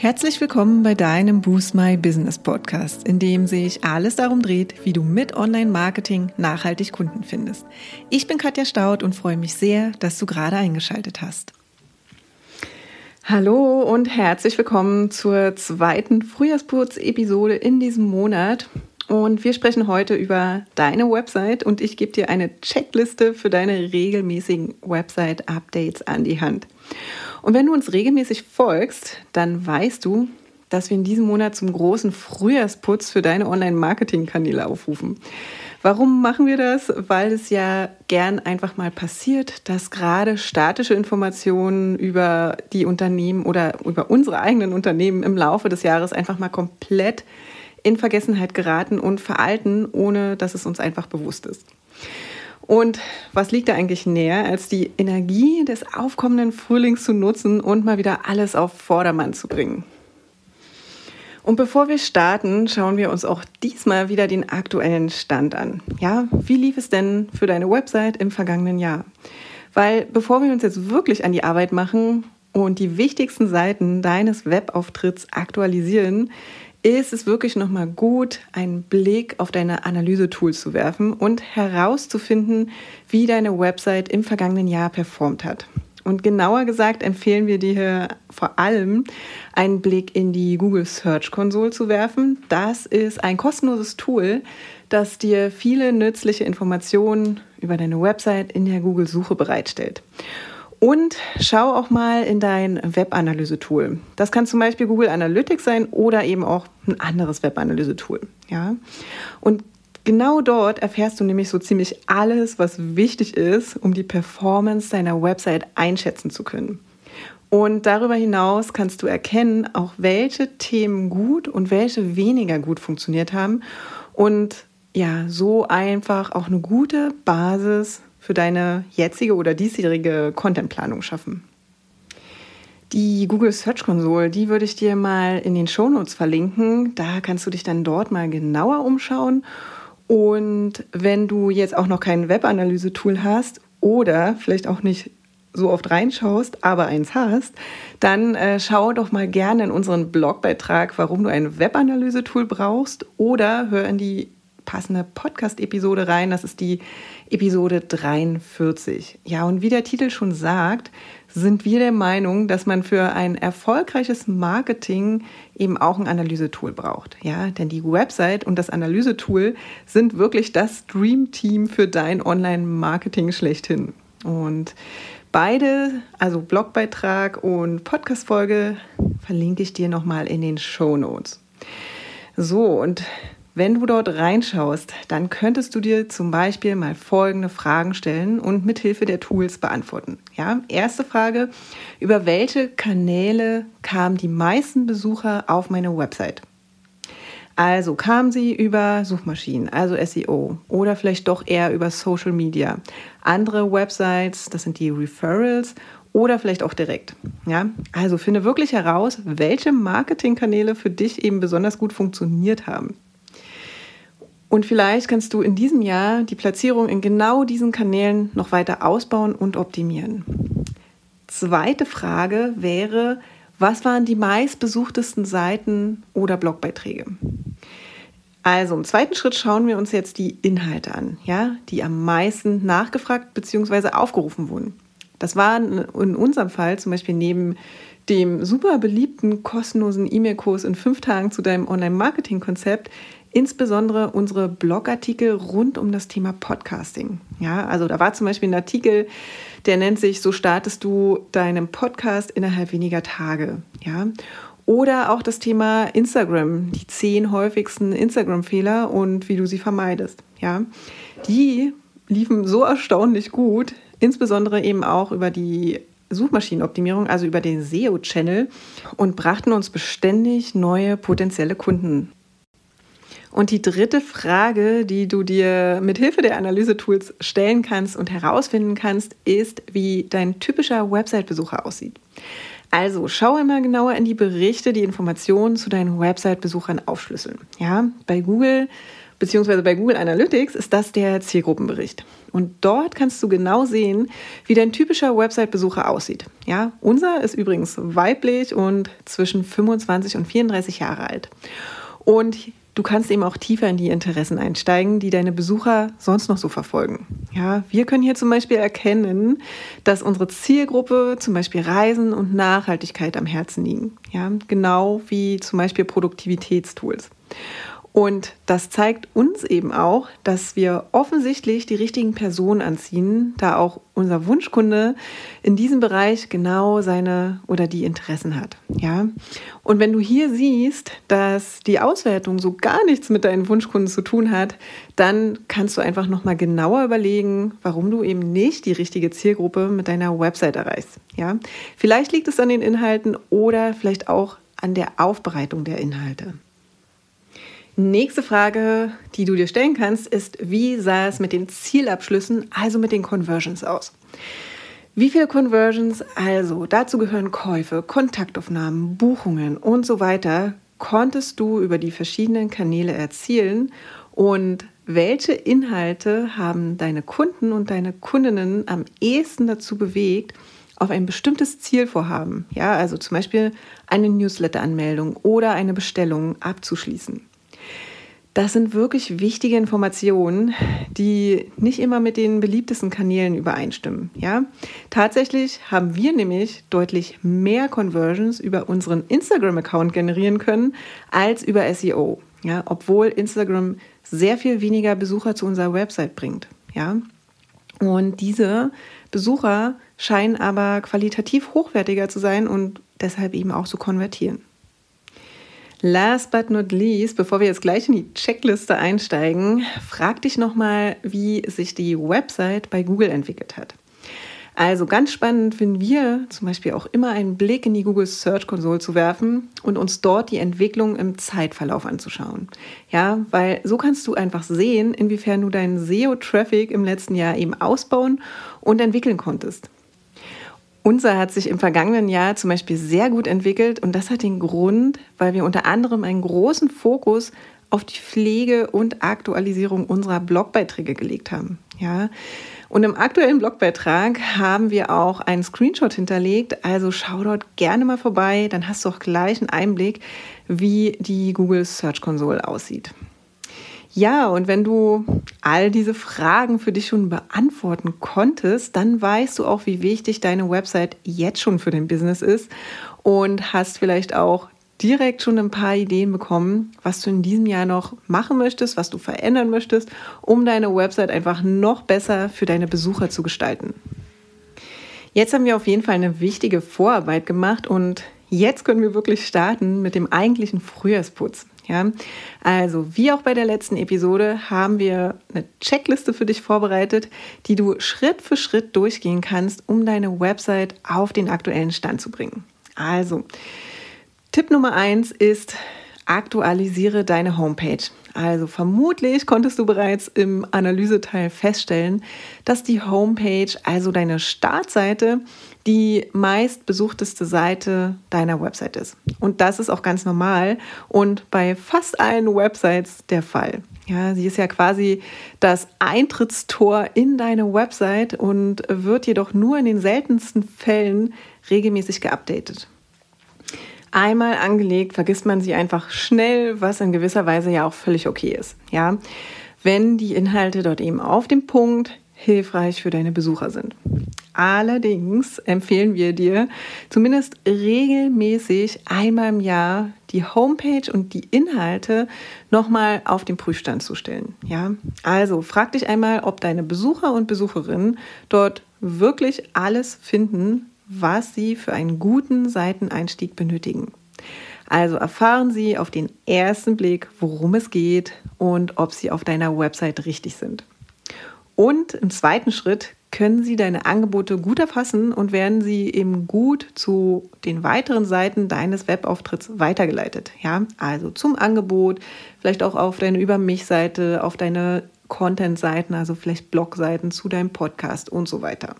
Herzlich willkommen bei deinem Boost My Business Podcast, in dem sich alles darum dreht, wie du mit Online-Marketing nachhaltig Kunden findest. Ich bin Katja Staud und freue mich sehr, dass du gerade eingeschaltet hast. Hallo und herzlich willkommen zur zweiten Frühjahrsputz-Episode in diesem Monat. Und wir sprechen heute über deine Website und ich gebe dir eine Checkliste für deine regelmäßigen Website-Updates an die Hand. Und wenn du uns regelmäßig folgst, dann weißt du, dass wir in diesem Monat zum großen Frühjahrsputz für deine Online-Marketing-Kanäle aufrufen. Warum machen wir das? Weil es ja gern einfach mal passiert, dass gerade statische Informationen über die Unternehmen oder über unsere eigenen Unternehmen im Laufe des Jahres einfach mal komplett in Vergessenheit geraten und veralten, ohne dass es uns einfach bewusst ist. Und was liegt da eigentlich näher, als die Energie des aufkommenden Frühlings zu nutzen und mal wieder alles auf Vordermann zu bringen? Und bevor wir starten, schauen wir uns auch diesmal wieder den aktuellen Stand an. Ja, wie lief es denn für deine Website im vergangenen Jahr? Weil bevor wir uns jetzt wirklich an die Arbeit machen und die wichtigsten Seiten deines Webauftritts aktualisieren, ist es wirklich nochmal gut, einen Blick auf deine Analyse-Tools zu werfen und herauszufinden, wie deine Website im vergangenen Jahr performt hat. Und genauer gesagt empfehlen wir dir vor allem einen Blick in die Google Search Console zu werfen. Das ist ein kostenloses Tool, das dir viele nützliche Informationen über deine Website in der Google-Suche bereitstellt. Und schau auch mal in dein Webanalyse-Tool. Das kann zum Beispiel Google Analytics sein oder eben auch ein anderes Webanalyse-Tool. Ja? Und genau dort erfährst du nämlich so ziemlich alles, was wichtig ist, um die Performance deiner Website einschätzen zu können. Und darüber hinaus kannst du erkennen, auch welche Themen gut und welche weniger gut funktioniert haben und ja, so einfach auch eine gute Basis für deine jetzige oder diesjährige Contentplanung schaffen. Die Google Search Console, die würde ich dir mal in den Shownotes verlinken. Da kannst du dich dann dort mal genauer umschauen. Und wenn du jetzt auch noch kein Webanalyse-Tool hast oder vielleicht auch nicht so oft reinschaust, aber eins hast, dann äh, schau doch mal gerne in unseren Blogbeitrag, warum du ein Webanalyse-Tool brauchst oder hör in die passende Podcast-Episode rein. Das ist die Episode 43. Ja, und wie der Titel schon sagt, sind wir der Meinung, dass man für ein erfolgreiches Marketing eben auch ein Analysetool braucht. Ja, denn die Website und das Analysetool sind wirklich das Dream-Team für dein Online-Marketing schlechthin. Und beide, also Blogbeitrag und Podcast-Folge, verlinke ich dir nochmal in den Show Notes. So, und wenn du dort reinschaust, dann könntest du dir zum Beispiel mal folgende Fragen stellen und mithilfe der Tools beantworten. Ja, erste Frage: Über welche Kanäle kamen die meisten Besucher auf meine Website? Also kamen sie über Suchmaschinen, also SEO, oder vielleicht doch eher über Social Media. Andere Websites, das sind die Referrals oder vielleicht auch direkt. Ja, also finde wirklich heraus, welche Marketingkanäle für dich eben besonders gut funktioniert haben. Und vielleicht kannst du in diesem Jahr die Platzierung in genau diesen Kanälen noch weiter ausbauen und optimieren. Zweite Frage wäre, was waren die meistbesuchtesten Seiten oder Blogbeiträge? Also im zweiten Schritt schauen wir uns jetzt die Inhalte an, ja, die am meisten nachgefragt bzw. aufgerufen wurden. Das waren in unserem Fall zum Beispiel neben dem super beliebten kostenlosen E-Mail-Kurs in fünf Tagen zu deinem Online-Marketing-Konzept insbesondere unsere Blogartikel rund um das Thema Podcasting. Ja, also da war zum Beispiel ein Artikel, der nennt sich So startest du deinen Podcast innerhalb weniger Tage. Ja, oder auch das Thema Instagram, die zehn häufigsten Instagram-Fehler und wie du sie vermeidest. Ja, die liefen so erstaunlich gut, insbesondere eben auch über die Suchmaschinenoptimierung, also über den SEO-Channel und brachten uns beständig neue potenzielle Kunden und die dritte Frage, die du dir mit Hilfe der Analyse-Tools stellen kannst und herausfinden kannst, ist, wie dein typischer Website-Besucher aussieht. Also schau einmal genauer in die Berichte, die Informationen zu deinen Website-Besuchern aufschlüsseln. Ja, bei Google beziehungsweise bei Google Analytics ist das der Zielgruppenbericht. Und dort kannst du genau sehen, wie dein typischer Website-Besucher aussieht. Ja, unser ist übrigens weiblich und zwischen 25 und 34 Jahre alt. Und Du kannst eben auch tiefer in die Interessen einsteigen, die deine Besucher sonst noch so verfolgen. Ja, wir können hier zum Beispiel erkennen, dass unsere Zielgruppe zum Beispiel Reisen und Nachhaltigkeit am Herzen liegen. Ja, genau wie zum Beispiel Produktivitätstools. Und das zeigt uns eben auch, dass wir offensichtlich die richtigen Personen anziehen, da auch unser Wunschkunde in diesem Bereich genau seine oder die Interessen hat. Ja? Und wenn du hier siehst, dass die Auswertung so gar nichts mit deinen Wunschkunden zu tun hat, dann kannst du einfach nochmal genauer überlegen, warum du eben nicht die richtige Zielgruppe mit deiner Website erreichst. Ja? Vielleicht liegt es an den Inhalten oder vielleicht auch an der Aufbereitung der Inhalte. Nächste Frage, die du dir stellen kannst, ist, wie sah es mit den Zielabschlüssen, also mit den Conversions aus? Wie viele Conversions, also dazu gehören Käufe, Kontaktaufnahmen, Buchungen und so weiter, konntest du über die verschiedenen Kanäle erzielen und welche Inhalte haben deine Kunden und deine Kundinnen am ehesten dazu bewegt, auf ein bestimmtes Zielvorhaben, ja, also zum Beispiel eine Newsletter-Anmeldung oder eine Bestellung abzuschließen? Das sind wirklich wichtige Informationen, die nicht immer mit den beliebtesten Kanälen übereinstimmen. Ja? Tatsächlich haben wir nämlich deutlich mehr Conversions über unseren Instagram-Account generieren können als über SEO. Ja? Obwohl Instagram sehr viel weniger Besucher zu unserer Website bringt. Ja? Und diese Besucher scheinen aber qualitativ hochwertiger zu sein und deshalb eben auch zu konvertieren. Last but not least, bevor wir jetzt gleich in die Checkliste einsteigen, frag dich nochmal, wie sich die Website bei Google entwickelt hat. Also ganz spannend finden wir zum Beispiel auch immer einen Blick in die Google Search Console zu werfen und uns dort die Entwicklung im Zeitverlauf anzuschauen. Ja, weil so kannst du einfach sehen, inwiefern du deinen SEO-Traffic im letzten Jahr eben ausbauen und entwickeln konntest. Unser hat sich im vergangenen Jahr zum Beispiel sehr gut entwickelt und das hat den Grund, weil wir unter anderem einen großen Fokus auf die Pflege und Aktualisierung unserer Blogbeiträge gelegt haben. Ja. Und im aktuellen Blogbeitrag haben wir auch einen Screenshot hinterlegt, also schau dort gerne mal vorbei, dann hast du auch gleich einen Einblick, wie die Google Search Console aussieht. Ja, und wenn du all diese Fragen für dich schon beantworten konntest, dann weißt du auch, wie wichtig deine Website jetzt schon für dein Business ist und hast vielleicht auch direkt schon ein paar Ideen bekommen, was du in diesem Jahr noch machen möchtest, was du verändern möchtest, um deine Website einfach noch besser für deine Besucher zu gestalten. Jetzt haben wir auf jeden Fall eine wichtige Vorarbeit gemacht und jetzt können wir wirklich starten mit dem eigentlichen Frühjahrsputz. Ja, also wie auch bei der letzten Episode haben wir eine Checkliste für dich vorbereitet, die du Schritt für Schritt durchgehen kannst, um deine Website auf den aktuellen Stand zu bringen. Also, Tipp Nummer eins ist, aktualisiere deine Homepage. Also vermutlich konntest du bereits im Analyseteil feststellen, dass die Homepage, also deine Startseite, die meistbesuchteste Seite deiner Website ist. Und das ist auch ganz normal und bei fast allen Websites der Fall. Ja, sie ist ja quasi das Eintrittstor in deine Website und wird jedoch nur in den seltensten Fällen regelmäßig geupdatet. Einmal angelegt, vergisst man sie einfach schnell, was in gewisser Weise ja auch völlig okay ist. Ja, wenn die Inhalte dort eben auf dem Punkt hilfreich für deine Besucher sind. Allerdings empfehlen wir dir, zumindest regelmäßig einmal im Jahr die Homepage und die Inhalte nochmal auf den Prüfstand zu stellen. Ja, also frag dich einmal, ob deine Besucher und Besucherinnen dort wirklich alles finden, was sie für einen guten Seiteneinstieg benötigen. Also erfahren Sie auf den ersten Blick, worum es geht und ob Sie auf deiner Website richtig sind. Und im zweiten Schritt können Sie deine Angebote gut erfassen und werden sie eben gut zu den weiteren Seiten deines Webauftritts weitergeleitet. Ja, also zum Angebot, vielleicht auch auf deine Über mich-Seite, auf deine Content-Seiten, also vielleicht Blog-Seiten zu deinem Podcast und so weiter.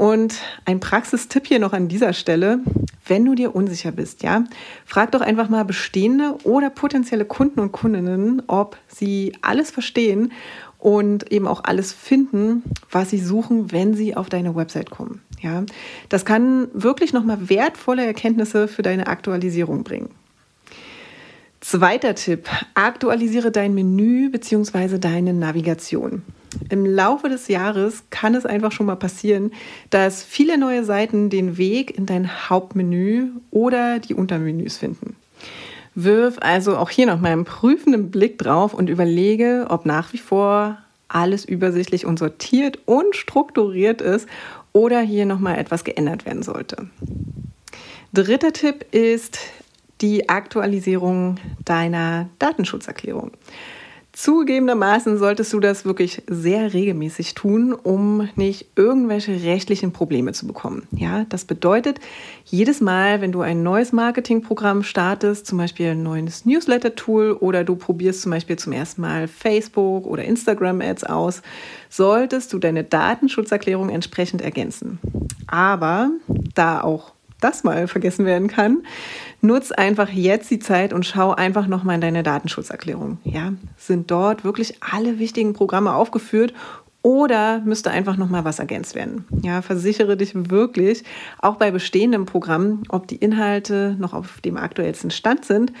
Und ein Praxistipp hier noch an dieser Stelle, wenn du dir unsicher bist, ja, frag doch einfach mal bestehende oder potenzielle Kunden und Kundinnen, ob sie alles verstehen und eben auch alles finden, was sie suchen, wenn sie auf deine Website kommen. Ja, das kann wirklich nochmal wertvolle Erkenntnisse für deine Aktualisierung bringen. Zweiter Tipp, aktualisiere dein Menü bzw. deine Navigation. Im Laufe des Jahres kann es einfach schon mal passieren, dass viele neue Seiten den Weg in dein Hauptmenü oder die Untermenüs finden. Wirf also auch hier noch mal einen prüfenden Blick drauf und überlege, ob nach wie vor alles übersichtlich und sortiert und strukturiert ist oder hier noch mal etwas geändert werden sollte. Dritter Tipp ist die Aktualisierung deiner Datenschutzerklärung. Zugegebenermaßen solltest du das wirklich sehr regelmäßig tun, um nicht irgendwelche rechtlichen Probleme zu bekommen. Ja, das bedeutet, jedes Mal, wenn du ein neues Marketingprogramm startest, zum Beispiel ein neues Newsletter-Tool oder du probierst zum Beispiel zum ersten Mal Facebook oder Instagram-Ads aus, solltest du deine Datenschutzerklärung entsprechend ergänzen. Aber da auch das mal vergessen werden kann, nutz einfach jetzt die Zeit und schau einfach nochmal in deine Datenschutzerklärung. Ja, sind dort wirklich alle wichtigen Programme aufgeführt oder müsste einfach nochmal was ergänzt werden? Ja, versichere dich wirklich, auch bei bestehenden Programmen, ob die Inhalte noch auf dem aktuellsten Stand sind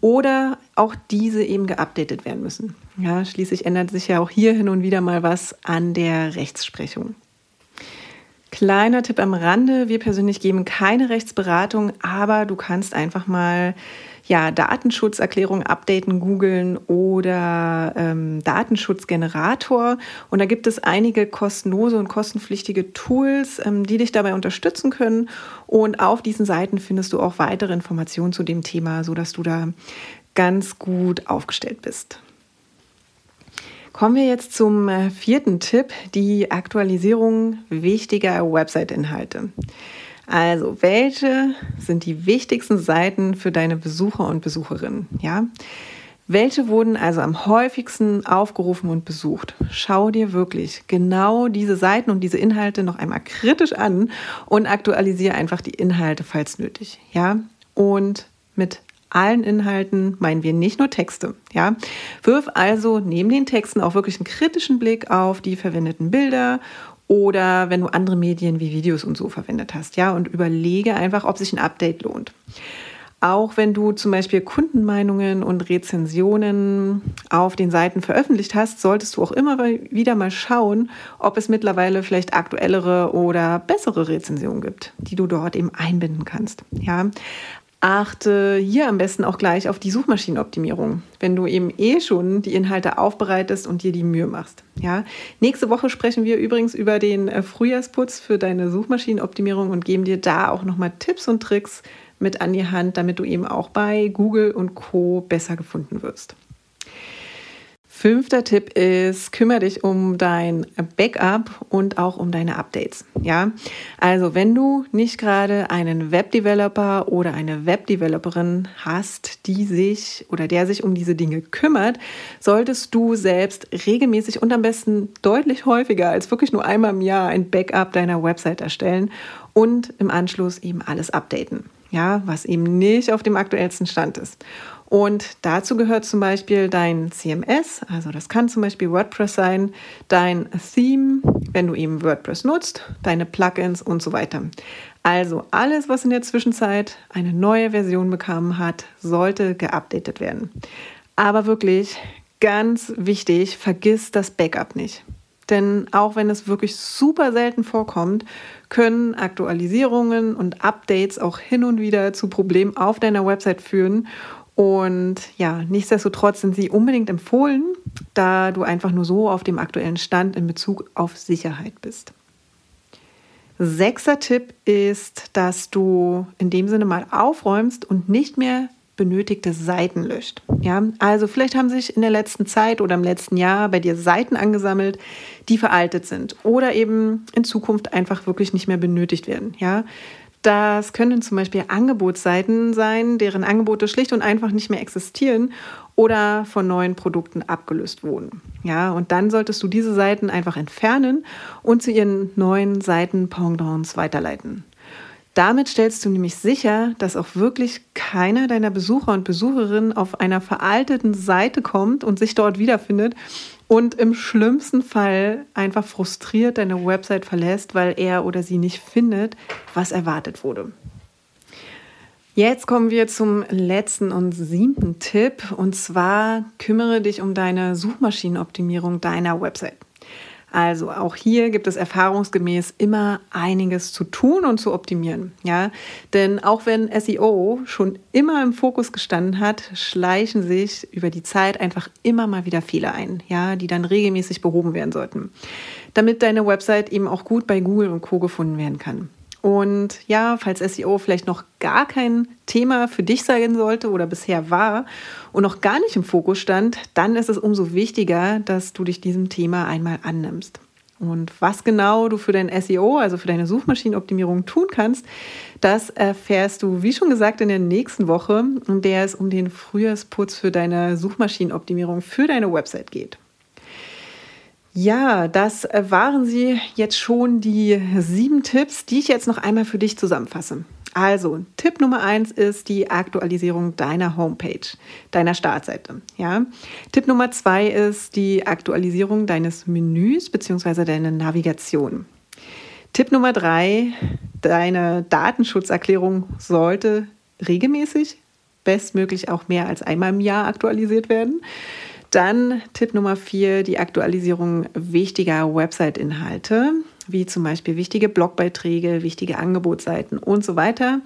oder auch diese eben geupdatet werden müssen. Ja, schließlich ändert sich ja auch hier hin und wieder mal was an der Rechtsprechung. Kleiner Tipp am Rande, wir persönlich geben keine Rechtsberatung, aber du kannst einfach mal ja, Datenschutzerklärung updaten, googeln oder ähm, Datenschutzgenerator. Und da gibt es einige kostenlose und kostenpflichtige Tools, ähm, die dich dabei unterstützen können. Und auf diesen Seiten findest du auch weitere Informationen zu dem Thema, sodass du da ganz gut aufgestellt bist. Kommen wir jetzt zum äh, vierten Tipp, die Aktualisierung wichtiger Website-Inhalte. Also, welche sind die wichtigsten Seiten für deine Besucher und Besucherinnen? Ja? Welche wurden also am häufigsten aufgerufen und besucht? Schau dir wirklich genau diese Seiten und diese Inhalte noch einmal kritisch an und aktualisiere einfach die Inhalte, falls nötig. Ja? Und mit allen Inhalten meinen wir nicht nur Texte. Ja? Wirf also neben den Texten auch wirklich einen kritischen Blick auf die verwendeten Bilder oder wenn du andere Medien wie Videos und so verwendet hast. Ja? Und überlege einfach, ob sich ein Update lohnt. Auch wenn du zum Beispiel Kundenmeinungen und Rezensionen auf den Seiten veröffentlicht hast, solltest du auch immer wieder mal schauen, ob es mittlerweile vielleicht aktuellere oder bessere Rezensionen gibt, die du dort eben einbinden kannst. Ja, Achte hier am besten auch gleich auf die Suchmaschinenoptimierung, wenn du eben eh schon die Inhalte aufbereitest und dir die Mühe machst. Ja, nächste Woche sprechen wir übrigens über den äh, Frühjahrsputz für deine Suchmaschinenoptimierung und geben dir da auch nochmal Tipps und Tricks mit an die Hand, damit du eben auch bei Google und Co besser gefunden wirst. Fünfter Tipp ist, kümmere dich um dein Backup und auch um deine Updates. Ja, also wenn du nicht gerade einen Webdeveloper oder eine Webdeveloperin hast, die sich oder der sich um diese Dinge kümmert, solltest du selbst regelmäßig und am besten deutlich häufiger als wirklich nur einmal im Jahr ein Backup deiner Website erstellen und im Anschluss eben alles updaten. Ja, was eben nicht auf dem aktuellsten Stand ist. Und dazu gehört zum Beispiel dein CMS, also das kann zum Beispiel WordPress sein, dein Theme, wenn du eben WordPress nutzt, deine Plugins und so weiter. Also alles, was in der Zwischenzeit eine neue Version bekommen hat, sollte geupdatet werden. Aber wirklich ganz wichtig, vergiss das Backup nicht. Denn auch wenn es wirklich super selten vorkommt, können Aktualisierungen und Updates auch hin und wieder zu Problemen auf deiner Website führen und ja, nichtsdestotrotz sind sie unbedingt empfohlen, da du einfach nur so auf dem aktuellen Stand in Bezug auf Sicherheit bist. Sechster Tipp ist, dass du in dem Sinne mal aufräumst und nicht mehr benötigte Seiten löscht. Ja, also vielleicht haben sich in der letzten Zeit oder im letzten Jahr bei dir Seiten angesammelt, die veraltet sind oder eben in Zukunft einfach wirklich nicht mehr benötigt werden. Ja, Das können zum Beispiel Angebotsseiten sein, deren Angebote schlicht und einfach nicht mehr existieren oder von neuen Produkten abgelöst wurden. Ja, und dann solltest du diese Seiten einfach entfernen und zu ihren neuen Seiten Pendants weiterleiten. Damit stellst du nämlich sicher, dass auch wirklich keiner deiner Besucher und Besucherinnen auf einer veralteten Seite kommt und sich dort wiederfindet und im schlimmsten Fall einfach frustriert deine Website verlässt, weil er oder sie nicht findet, was erwartet wurde. Jetzt kommen wir zum letzten und siebten Tipp und zwar kümmere dich um deine Suchmaschinenoptimierung deiner Website. Also auch hier gibt es erfahrungsgemäß immer einiges zu tun und zu optimieren. Ja, denn auch wenn SEO schon immer im Fokus gestanden hat, schleichen sich über die Zeit einfach immer mal wieder Fehler ein, ja, die dann regelmäßig behoben werden sollten, damit deine Website eben auch gut bei Google und Co gefunden werden kann. Und ja, falls SEO vielleicht noch gar kein Thema für dich sein sollte oder bisher war und noch gar nicht im Fokus stand, dann ist es umso wichtiger, dass du dich diesem Thema einmal annimmst. Und was genau du für dein SEO, also für deine Suchmaschinenoptimierung tun kannst, das erfährst du, wie schon gesagt, in der nächsten Woche, in der es um den Frühjahrsputz für deine Suchmaschinenoptimierung für deine Website geht. Ja, das äh, waren sie jetzt schon die sieben Tipps, die ich jetzt noch einmal für dich zusammenfasse. Also, Tipp Nummer eins ist die Aktualisierung deiner Homepage, deiner Startseite. Ja? Tipp Nummer zwei ist die Aktualisierung deines Menüs bzw. deiner Navigation. Tipp Nummer drei, deine Datenschutzerklärung sollte regelmäßig, bestmöglich auch mehr als einmal im Jahr aktualisiert werden. Dann Tipp Nummer vier, die Aktualisierung wichtiger Website-Inhalte, wie zum Beispiel wichtige Blogbeiträge, wichtige Angebotsseiten und so weiter.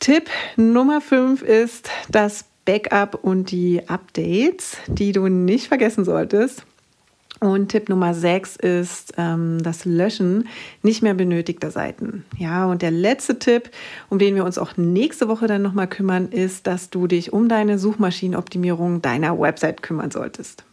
Tipp Nummer fünf ist das Backup und die Updates, die du nicht vergessen solltest. Und Tipp Nummer 6 ist ähm, das Löschen nicht mehr benötigter Seiten. Ja, und der letzte Tipp, um den wir uns auch nächste Woche dann nochmal kümmern, ist, dass du dich um deine Suchmaschinenoptimierung deiner Website kümmern solltest.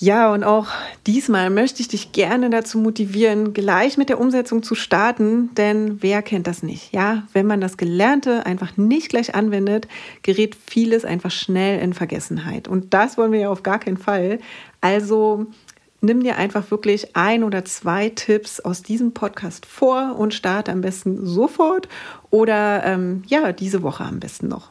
Ja, und auch diesmal möchte ich dich gerne dazu motivieren, gleich mit der Umsetzung zu starten, denn wer kennt das nicht? Ja, wenn man das Gelernte einfach nicht gleich anwendet, gerät vieles einfach schnell in Vergessenheit. Und das wollen wir ja auf gar keinen Fall. Also nimm dir einfach wirklich ein oder zwei Tipps aus diesem Podcast vor und starte am besten sofort oder ähm, ja, diese Woche am besten noch.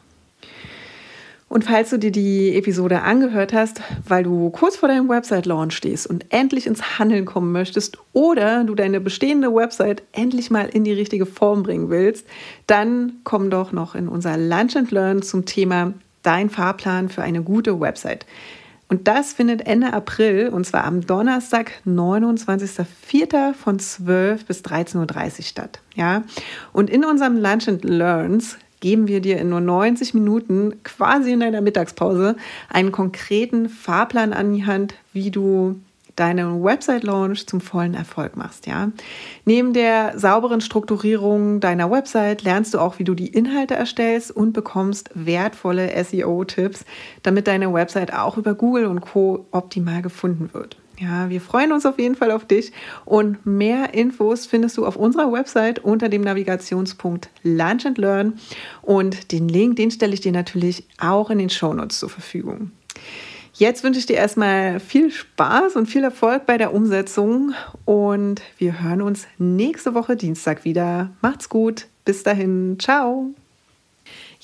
Und falls du dir die Episode angehört hast, weil du kurz vor deinem Website-Launch stehst und endlich ins Handeln kommen möchtest oder du deine bestehende Website endlich mal in die richtige Form bringen willst, dann komm doch noch in unser Lunch and Learn zum Thema Dein Fahrplan für eine gute Website. Und das findet Ende April und zwar am Donnerstag, 29.04. von 12 bis 13.30 Uhr statt. Ja? Und in unserem Lunch and Learns geben wir dir in nur 90 Minuten, quasi in deiner Mittagspause, einen konkreten Fahrplan an die Hand, wie du deinen Website-Launch zum vollen Erfolg machst. Ja? Neben der sauberen Strukturierung deiner Website lernst du auch, wie du die Inhalte erstellst und bekommst wertvolle SEO-Tipps, damit deine Website auch über Google und Co. optimal gefunden wird. Ja, wir freuen uns auf jeden Fall auf dich und mehr Infos findest du auf unserer Website unter dem Navigationspunkt Lunch and Learn und den Link, den stelle ich dir natürlich auch in den Shownotes zur Verfügung. Jetzt wünsche ich dir erstmal viel Spaß und viel Erfolg bei der Umsetzung und wir hören uns nächste Woche Dienstag wieder. Macht's gut. Bis dahin. Ciao.